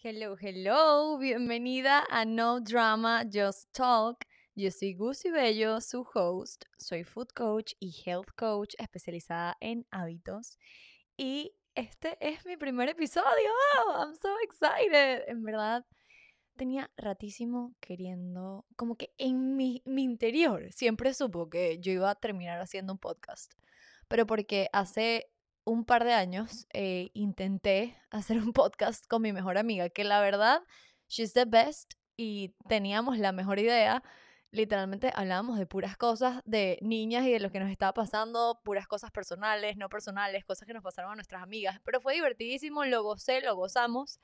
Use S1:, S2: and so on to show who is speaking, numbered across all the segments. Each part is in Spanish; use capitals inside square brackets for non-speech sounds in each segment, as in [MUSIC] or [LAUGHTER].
S1: Hello, hello, bienvenida a No Drama, Just Talk. Yo soy Gusi Bello, su host. Soy food coach y health coach especializada en hábitos. Y este es mi primer episodio. Oh, I'm so excited. En verdad, tenía ratísimo queriendo, como que en mi, mi interior siempre supo que yo iba a terminar haciendo un podcast. Pero porque hace un par de años eh, intenté [LAUGHS] hacer un podcast con mi mejor amiga, que la verdad, she's the best y teníamos la mejor idea. Literalmente hablábamos de puras cosas de niñas y de lo que nos estaba pasando, puras cosas personales, no personales, cosas que nos pasaron a nuestras amigas. Pero fue divertidísimo, lo gocé, lo gozamos.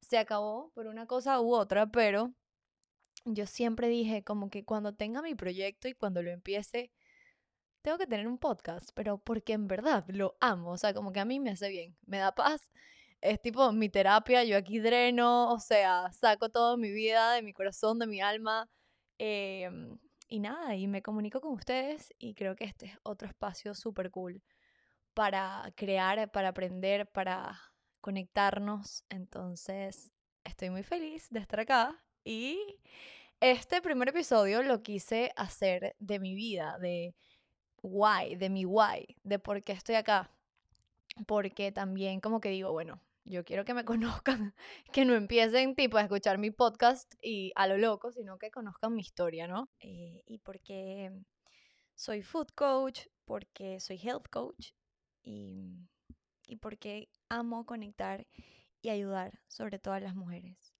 S1: Se acabó por una cosa u otra, pero yo siempre dije como que cuando tenga mi proyecto y cuando lo empiece, tengo que tener un podcast, pero porque en verdad lo amo, o sea, como que a mí me hace bien, me da paz, es tipo mi terapia, yo aquí dreno, o sea, saco toda mi vida de mi corazón, de mi alma, em, y nada, y me comunico con ustedes y creo que este es otro espacio súper cool para crear, para aprender, para conectarnos, entonces estoy muy feliz de estar acá y este primer episodio lo quise hacer de mi vida, de why, de mi why, de por qué estoy acá. Porque también como que digo, bueno, yo quiero que me [LAUGHS] conozcan, que no empiecen tipo a escuchar mi podcast y a lo loco, sino que conozcan mi historia, ¿no? Eh, y porque soy food coach, porque soy health coach y, y porque amo conectar y ayudar sobre todo a las mujeres.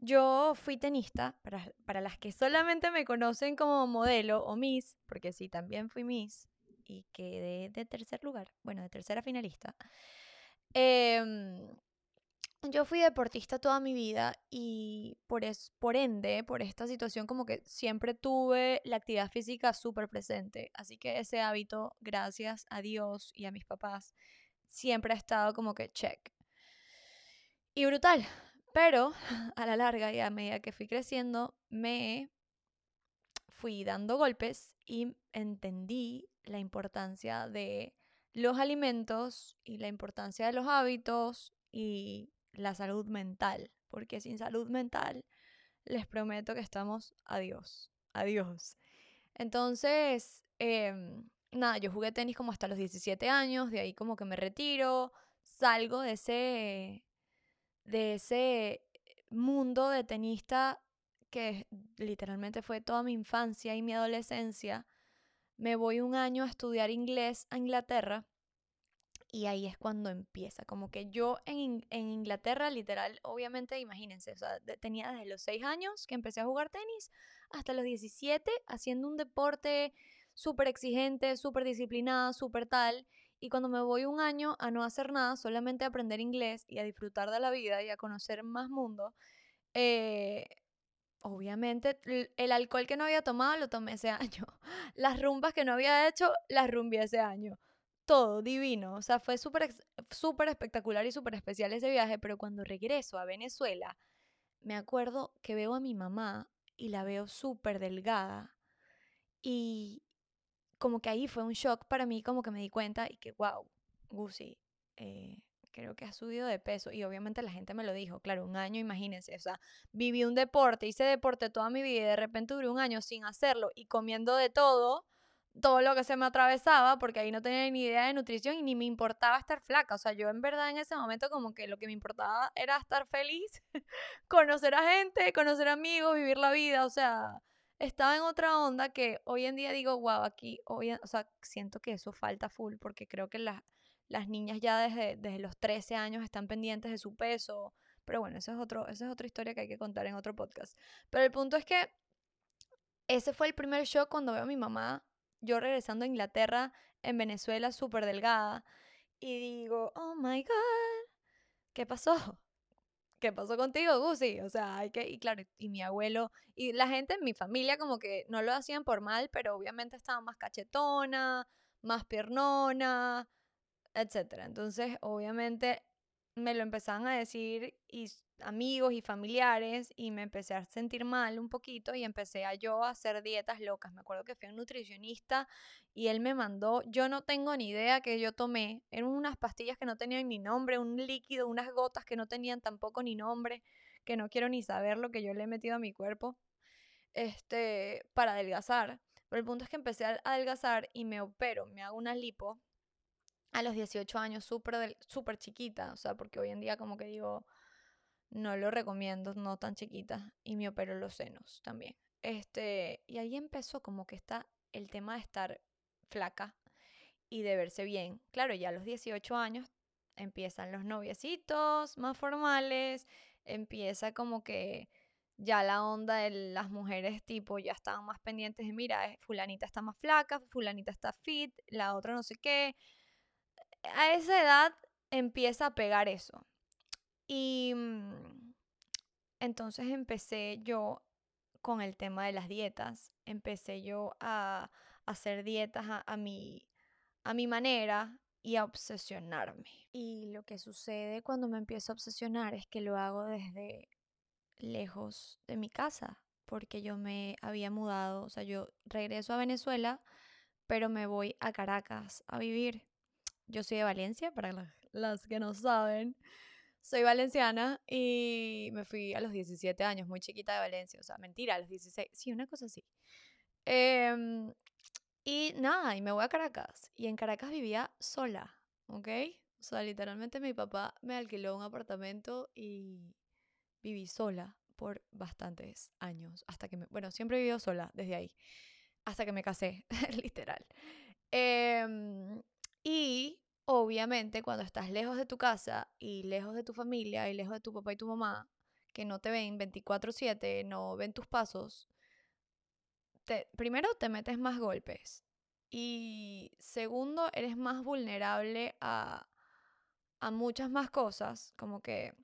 S1: Yo fui tenista, para, las que solamente me conocen como modelo o Miss, porque sí, también fui Miss y quedé de tercer lugar, bueno, de tercera finalista. Em, yo fui deportista toda mi vida y por, es, por ende, por esta situación, como que siempre tuve la actividad física súper presente. Así que ese hábito, gracias a Dios y a mis papás, siempre ha estado como que check. Y brutal, pero [LAUGHS] a la larga y a medida que fui creciendo, me fui dando golpes y entendí la importancia de los alimentos y la importancia de los hábitos y la salud mental. Porque sin salud mental, les prometo que estamos adiós. Adiós. Entonces, em, nada, yo jugué tenis como hasta los 17 años, de ahí como que me retiro, salgo de ese de ese mundo de tenista que literalmente fue toda mi infancia y mi adolescencia, me voy un año a estudiar inglés a Inglaterra y ahí es cuando empieza. Como que yo en, Inglaterra, literal, obviamente, imagínense, o sea, tenía desde los 6 años que empecé a jugar tenis hasta los 17 haciendo un deporte súper exigente, súper disciplinada, súper tal. Y cuando me voy un año a no hacer nada, solamente aprender inglés y a disfrutar de la vida y a conocer más mundo, eh, obviamente el alcohol que no había tomado lo tomé ese [LAUGHS] año. Las rumbas que no había hecho, las rumbé ese año. Todo divino. O sea, fue súper súper espectacular y súper especial ese viaje, pero cuando regreso a Venezuela, me acuerdo que veo a mi mamá y la veo súper delgada. Y, como que ahí fue un shock para mí, como que me di cuenta y que, wow, Gucci, eh, creo que ha subido de peso. Y obviamente la gente me lo dijo, claro, un año, imagínense, o sea, viví un deporte, hice deporte toda mi vida y de repente duré un año sin hacerlo y comiendo de todo, todo lo que se me atravesaba, porque ahí no tenía ni idea de nutrición y ni me importaba estar flaca. O sea, yo en verdad en ese momento como que lo que me importaba era estar feliz, [LAUGHS] conocer a gente, conocer amigos, vivir la vida, o sea, estaba en otra onda que hoy en día digo, wow, aquí, hoy, o sea, siento que eso falta full porque creo que las, las niñas ya desde, desde los 13 años están pendientes de su peso. Pero bueno, eso es, esa es otra historia que hay que contar en otro podcast. Pero el punto es que ese fue el primer shock cuando veo a mi mamá, yo regresando a Inglaterra, en Venezuela, súper delgada. Y digo, oh my God, ¿qué pasó? ¿Qué pasó contigo, Gusi? O sea, hay que, y claro, y mi abuelo, y la gente en mi familia como que no lo hacían por mal, pero obviamente estaba más cachetona, más piernona, etc. Entonces, obviamente, me lo empezaban a decir y amigos y familiares y me empecé a sentir mal un poquito y empecé a yo a hacer dietas locas. Me acuerdo que fui a un nutricionista y él me mandó, yo no tengo ni idea que yo tomé, eran unas pastillas que no tenían ni nombre, un líquido, unas gotas que no tenían tampoco ni nombre, que no quiero ni saber lo que yo le he metido a mi cuerpo, este, para adelgazar. Pero el punto es que empecé a adelgazar y me opero, me hago una lipo a los 18 años, súper super chiquita, o sea, porque hoy en día como que digo, no lo recomiendo, no tan chiquita, y me opero los senos también. Este, y ahí empezó como que está el tema de estar flaca y de verse bien. Claro, ya a los 18 años empiezan los noviecitos más formales, empieza como que ya la onda de las mujeres tipo ya estaban más pendientes de, mira, fulanita está más flaca, fulanita está fit, la otra no sé qué, a esa edad empieza a pegar eso. Y mm, entonces empecé yo con el tema de las dietas. Empecé yo a, hacer dietas a, mi, a mi manera y a obsesionarme. Y lo que sucede cuando me empiezo a obsesionar es que lo hago desde lejos de mi casa, porque yo me había mudado, o sea, yo regreso a Venezuela, pero me voy a Caracas a vivir. Yo soy de Valencia, para las que no saben. Soy valenciana y me fui a los 17 años, muy chiquita de Valencia. O sea, mentira, a los 16. Sí, una cosa así. Em, y nada, y me voy a Caracas. Y en Caracas vivía sola, ¿ok? O sea, literalmente mi papá me alquiló un apartamento y viví sola por bastantes años. Hasta que me. Bueno, siempre he vivido sola desde ahí. Hasta que me casé, [LAUGHS] literal. Eh, y obviamente cuando estás lejos de tu casa y lejos de tu familia y lejos de tu papá y tu mamá, que no te ven 24/7, no ven tus pasos, te, primero te metes más golpes y segundo eres más vulnerable a, a muchas más cosas, como que...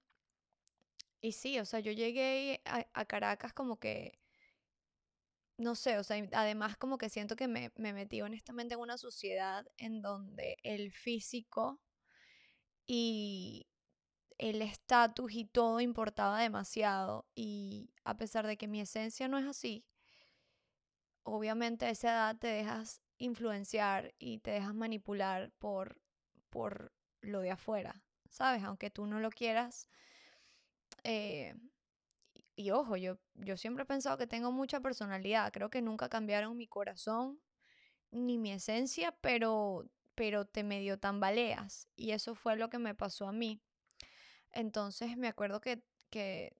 S1: Y sí, o sea, yo llegué a Caracas como que no sé, o sea, además como que siento que me, me metí honestamente en una sociedad en donde el físico y el estatus y todo importaba demasiado y a pesar de que mi esencia no es así, obviamente a esa edad te dejas influenciar y te dejas manipular por, por lo de afuera, ¿sabes? Aunque tú no lo quieras, eh, y ojo, yo, yo siempre he pensado que tengo mucha personalidad. Creo que nunca cambiaron mi corazón ni mi esencia, pero, pero te medio tambaleas. Y eso fue lo que me pasó a mí. Entonces me acuerdo que, que,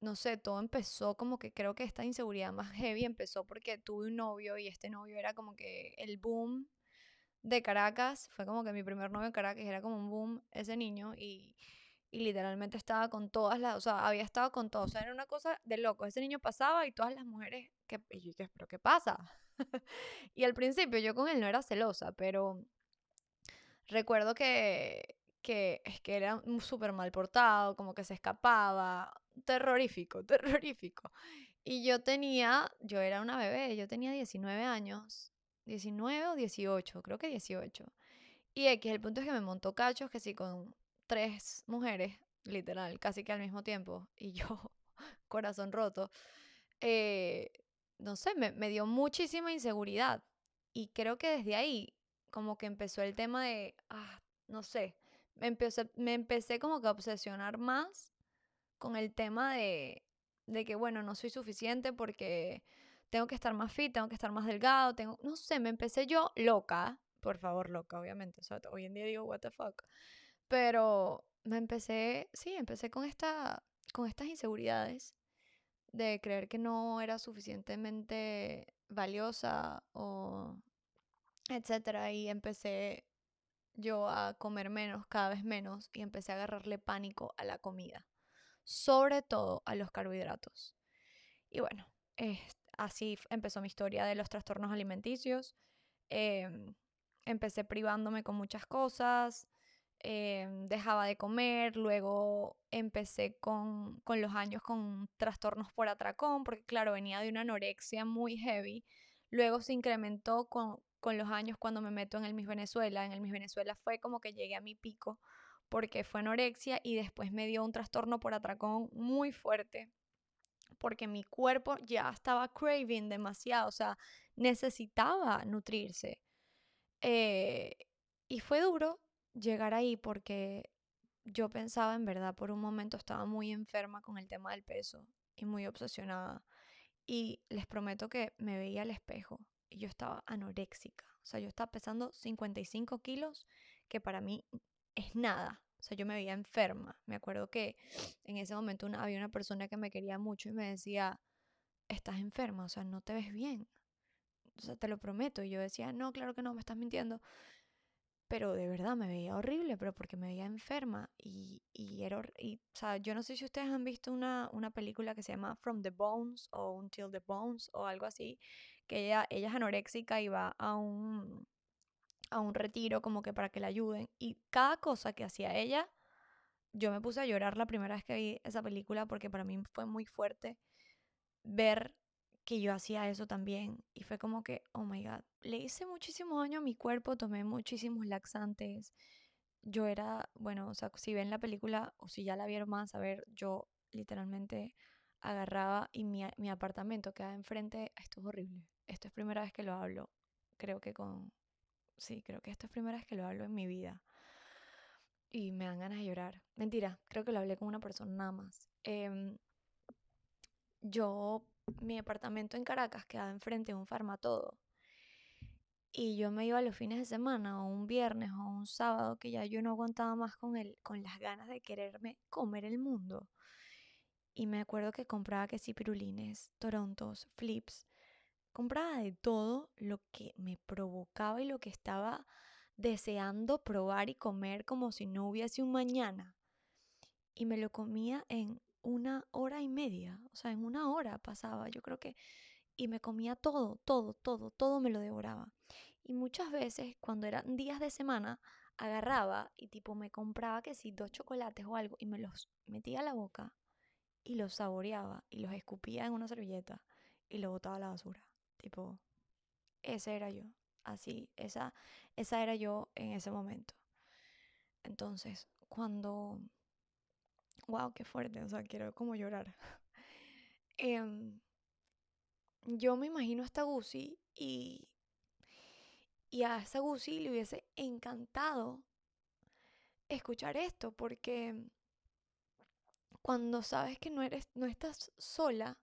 S1: no sé, todo empezó como que creo que esta inseguridad más [LAUGHS] heavy empezó porque tuve un novio y este novio era como que el boom de Caracas. Fue como que mi primer novio en Caracas era como un boom ese niño y y literalmente estaba con todas las, o sea, había estado con todos, o sea, era una cosa de loco. Ese niño pasaba y todas las mujeres, que, y yo dije, ¿pero qué pasa? [LAUGHS] y al principio yo con él no era celosa, pero recuerdo que, que es que era súper mal portado, como que se escapaba, terrorífico, [LAUGHS] terrorífico. Y yo tenía, yo era una bebé, yo tenía 19 años, 19 o 18, creo que 18. Y X, el punto es que me montó cachos que sí con tres mujeres, literal, casi que al mismo tiempo, y yo, [LAUGHS] corazón roto, eh, no sé, me, me dio muchísima inseguridad. Y creo que desde ahí, como que empezó el tema de, ah, no sé, me empecé, me empecé como que a obsesionar más con el tema de, de que, bueno, no soy suficiente porque tengo que estar más fit, tengo que estar más delgado, tengo, no sé, me empecé yo loca, por favor, loca, obviamente, o sea, hoy en día digo, what the fuck, pero me empecé, sí, empecé con, esta, con estas inseguridades de creer que no era suficientemente valiosa o etcétera y empecé yo a comer menos, cada vez menos y empecé a agarrarle pánico a la comida, sobre todo a los carbohidratos. Y bueno, así empezó mi historia de los trastornos alimenticios. Em, empecé privándome con muchas cosas, Em, dejaba de comer, luego empecé con, con, los años con trastornos por atracón, porque claro, venía de una anorexia muy heavy, luego se incrementó con, con los años cuando me meto en el Miss Venezuela, en el Miss Venezuela fue como que llegué a mi pico, porque fue anorexia y después me dio un trastorno por atracón muy fuerte porque mi cuerpo ya estaba craving demasiado, o sea, necesitaba nutrirse. Eh, y fue duro llegar ahí porque yo pensaba en verdad, por un momento estaba muy enferma con el tema del peso y muy obsesionada. Y les prometo que me veía al espejo y yo estaba anoréxica. O sea, yo estaba pesando 55 kilos, que para mí es nada. O sea, yo me veía enferma. Me acuerdo que en ese momento había una persona que me quería mucho y me decía, estás enferma, o sea, no te ves bien. O sea, te lo prometo. Y yo decía, no, claro que no, me estás mintiendo. Pero de verdad me veía horrible, pero porque me veía enferma. Y, y era, y, o sea, yo no sé si ustedes han visto una, una película que se llama From the Bones o Until the Bones o algo así, que ella, ella es anoréxica y va a un, a un retiro como que para que la ayuden. Y cada cosa que hacía ella, yo me puse a llorar la primera vez que vi esa película porque para mí fue muy fuerte ver que yo hacía eso también. Y fue como que, oh my god, le hice muchísimo daño a mi cuerpo, tomé muchísimos laxantes. Yo era, bueno, o sea, si ven la película o si ya la vieron más, a ver, yo literalmente agarraba y mi, mi apartamento quedaba enfrente. Esto es horrible. Esto es primera vez que lo hablo. Creo que con, sí, creo que esto es primera vez que lo hablo en mi vida. Y me dan ganas de llorar. Mentira, creo que lo hablé con una persona nada más. Em, yo, mi apartamento en Caracas quedaba enfrente de un farmatodo. Y yo me iba los fines de semana, o un viernes, o un sábado, que ya yo no aguantaba más con, el, con las ganas de quererme comer el mundo. Y me acuerdo que compraba que sí pirulines, torontos, flips, compraba de todo lo que me provocaba y lo que estaba deseando probar y comer como si no hubiese un mañana. Y me lo comía en una hora y media, o sea, en una hora pasaba, yo creo que, y me comía todo, todo, todo, todo me lo devoraba. Y muchas veces, cuando eran días de semana, agarraba y tipo me compraba que si dos chocolates o algo y me los metía a la boca y los saboreaba y los escupía en una servilleta y lo botaba a la basura. Tipo, ese era yo. Así, esa, esa era yo en ese momento. Entonces, cuando... Wow, qué fuerte, o sea, quiero como llorar. [LAUGHS] Em, yo me imagino a esta Gucci y, y a esta Gucci le hubiese encantado escuchar esto porque cuando sabes que no eres no estás sola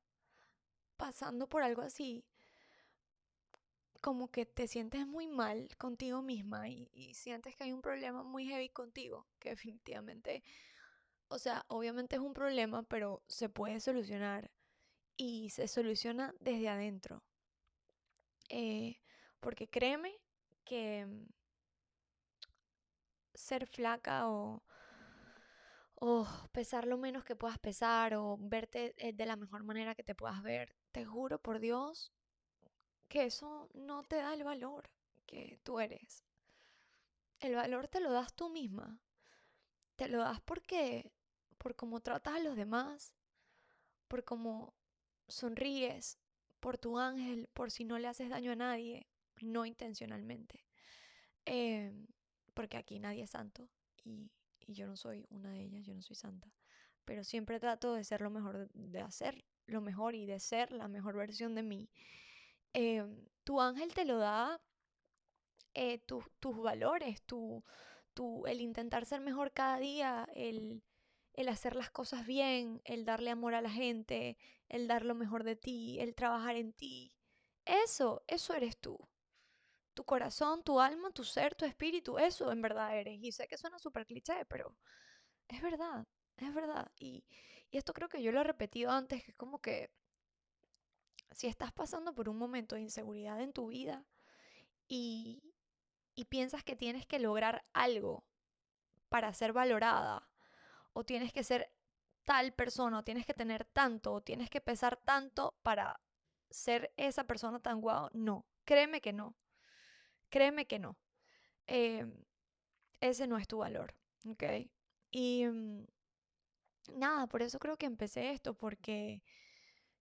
S1: pasando por algo así como que te sientes muy mal contigo misma y, sientes que hay un problema muy heavy contigo, que definitivamente, o sea, obviamente es un problema, pero se puede solucionar y se soluciona desde adentro. Eh, porque créeme que mm, ser flaca o, o pesar lo menos que puedas pesar o verte eh, de la mejor manera que te puedas ver, te juro por Dios que eso no te da el valor que tú eres. El valor te lo das tú misma. Te lo das porque, por cómo tratas a los demás, por cómo sonríes, por tu ángel, por si no le haces daño a nadie, no intencionalmente. Em, porque aquí nadie es santo y, yo no soy una de ellas, yo no soy santa. Pero siempre trato de ser lo mejor, de hacer lo mejor y de ser la mejor versión de mí. Em, tu ángel te lo da eh, tus valores, tu, el intentar ser mejor cada día, el, el hacer las cosas bien, el darle amor a la gente, el dar lo mejor de ti, el trabajar en ti. Eso, eso eres tú. Tu corazón, tu alma, tu ser, tu espíritu, eso en verdad eres. Y sé que suena súper cliché, pero es verdad, es verdad. Y, y esto creo que yo lo he repetido antes, que es como que si estás pasando por un momento de inseguridad en tu vida y, piensas que tienes que lograr algo para ser valorada, o tienes que ser tal persona, o tienes que tener tanto, o tienes que pesar tanto para ser esa persona tan guau, no, créeme que no, créeme que no. Em, ese no es tu valor, ¿ok? Y mm, nada, por eso creo que empecé esto, porque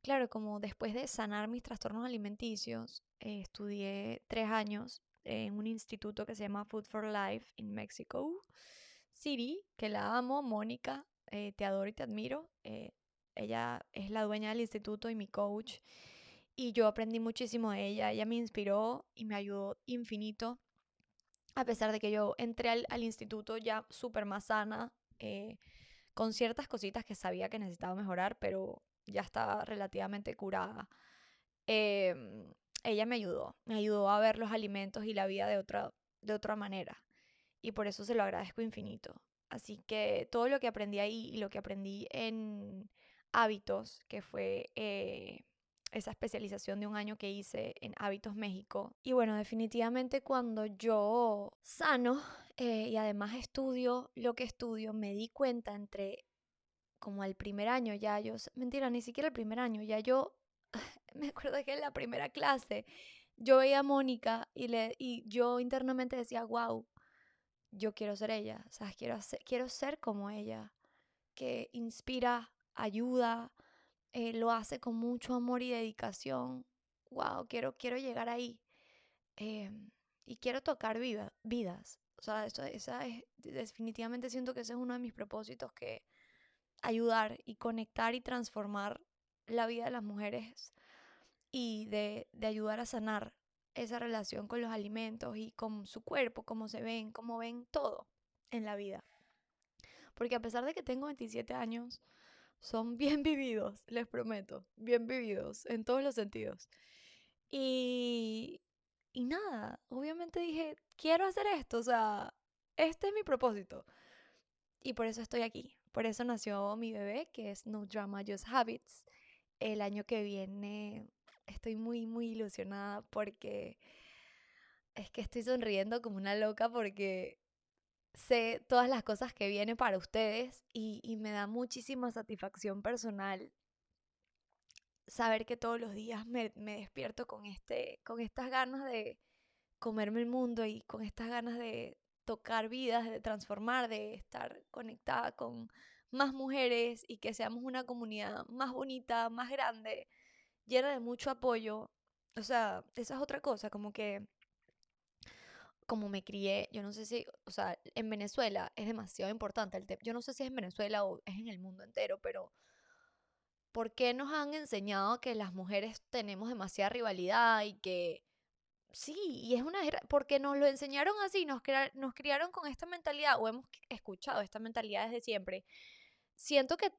S1: Claro, como después de sanar mis trastornos alimenticios, eh, estudié tres años en un instituto que se llama Food for Life en México. Siri, que la amo, Mónica, eh, te adoro y te admiro. Eh, ella es la dueña del instituto y mi coach. Y yo aprendí muchísimo de ella. Ella me inspiró y me ayudó infinito. A pesar de que yo entré al, instituto ya súper más sana, eh, con ciertas cositas que sabía que necesitaba mejorar, pero ya estaba relativamente curada. Em, ella me ayudó, me ayudó a ver los alimentos y la vida de otra, de otra manera. Y por eso se lo agradezco infinito. Así que todo lo que aprendí ahí y lo que aprendí en hábitos, que fue eh, esa especialización de un año que hice en Hábitos México. Y bueno, definitivamente cuando yo sano eh, y además estudio lo que estudio, me di cuenta entre como al primer año ya yo, mentira, ni siquiera el primer año, ya yo, [LAUGHS] me acuerdo que en la primera clase yo veía a Mónica y, le, y yo internamente decía, wow, yo quiero ser ella, o quiero, quiero ser como ella, que inspira, ayuda, eh, lo hace con mucho amor y dedicación. Wow, quiero, quiero llegar ahí. Em, y quiero tocar vidas. O sea, eso, esa es, definitivamente siento que ese es uno de mis propósitos, que ayudar y conectar y transformar la vida de las mujeres y de, de ayudar a sanar esa relación con los alimentos y con su cuerpo, cómo se ven, cómo ven todo en la vida. Porque a pesar de que tengo 27 años, son bien [LAUGHS] vividos, les prometo, bien vividos en todos los sentidos. Y, y nada, obviamente dije, quiero hacer esto, o sea, este es mi propósito. Y por eso estoy aquí. Por eso nació mi bebé, que es No Drama, Just Habits. El año que viene estoy muy, muy ilusionada porque es que estoy sonriendo como una loca porque sé todas las cosas que vienen para ustedes y, me da muchísima satisfacción personal saber que todos los días me, despierto con, este, con estas ganas de comerme el mundo y con estas ganas de tocar vidas, de transformar, de estar conectada con más mujeres y que seamos una comunidad más bonita, más grande, llena de mucho apoyo. O sea, esa es otra cosa, como que como me crié, yo no sé si, o sea, en Venezuela es demasiado importante el tema. Yo no sé si es en Venezuela o es en el mundo entero, pero ¿por qué nos han enseñado que las mujeres tenemos demasiada rivalidad y que sí, y es una porque nos lo enseñaron así, nos, nos criaron con esta mentalidad o hemos escuchado esta mentalidad desde siempre. Siento que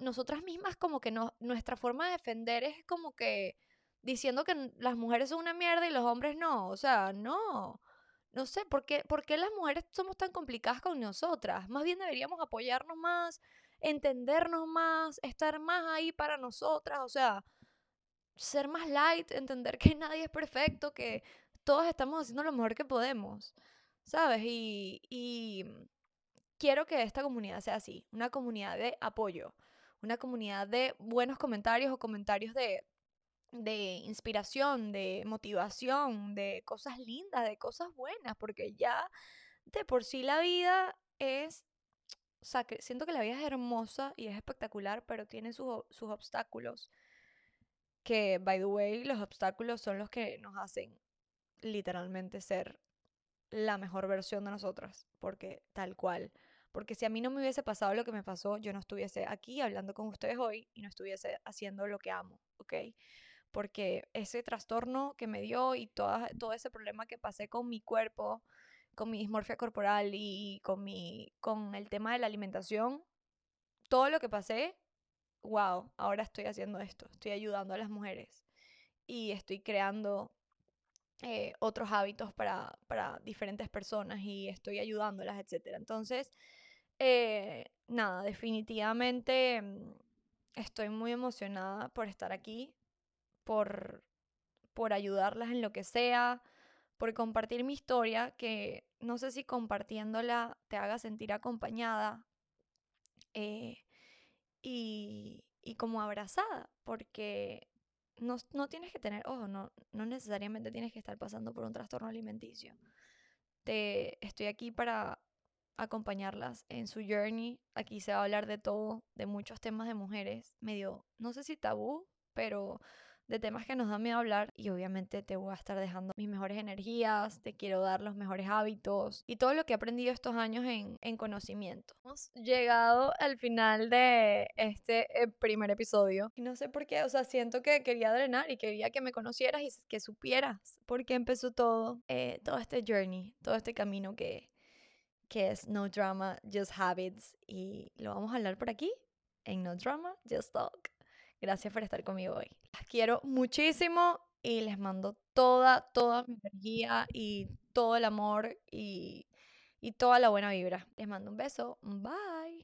S1: nosotras mismas como que no, nuestra forma de defender es como que diciendo que las mujeres son una mierda y los hombres no, o sea, no no sé, ¿por qué, ¿por qué las mujeres somos tan complicadas con nosotras? Más bien deberíamos apoyarnos más, entendernos más, estar más ahí para nosotras, o sea, ser más light, entender que [LAUGHS] nadie es perfecto, que todos estamos haciendo lo mejor que podemos, ¿sabes? Y, y quiero que esta comunidad sea así, una comunidad de apoyo, una comunidad de buenos comentarios o comentarios de de inspiración, de motivación, de cosas lindas, de cosas buenas, porque ya de por sí la vida es, o sea, siento que la vida es hermosa y es espectacular, pero tiene sus, sus obstáculos, que, by the way, los obstáculos son los que nos hacen literalmente ser la mejor versión de nosotras, porque tal cual. Porque si a mí no me hubiese pasado lo que me pasó, yo no estuviese aquí hablando con ustedes hoy y no estuviese haciendo lo que amo, ¿ok? porque ese trastorno que me dio y todo, todo ese problema que pasé con mi cuerpo, con mi dismorfia corporal y con, mi, con el tema de la alimentación, todo lo que pasé, wow, ahora estoy haciendo esto, estoy ayudando a las mujeres y estoy creando eh, otros hábitos para, para, diferentes personas y estoy ayudándolas, etc. Entonces, eh, nada, definitivamente mm, estoy muy emocionada por estar aquí, por, por ayudarlas en lo que sea, por compartir mi historia, que no sé si compartiéndola te haga sentir acompañada eh, y, y, como abrazada, porque no, no, tienes que tener, ojo, no, no necesariamente tienes que estar pasando por un trastorno alimenticio. Te, estoy aquí para acompañarlas en su journey. Aquí se va a hablar de todo, de muchos temas de mujeres, medio, no sé si tabú, pero de temas que nos da miedo hablar y obviamente te voy a estar dejando mis mejores energías, te quiero dar los mejores hábitos y todo lo que he aprendido estos años en, en conocimiento. Hemos llegado al final de este eh, primer episodio y no sé por qué, o sea, siento que quería drenar y quería que me conocieras y que supieras por qué empezó todo, eh, todo este journey, todo este camino que, que es No Drama, Just Habits y lo vamos a hablar por aquí en No Drama, Just Talk. Gracias por estar conmigo hoy. Las quiero muchísimo y les mando toda, toda mi energía y todo el amor y, y toda la buena vibra. Les mando un beso. Bye.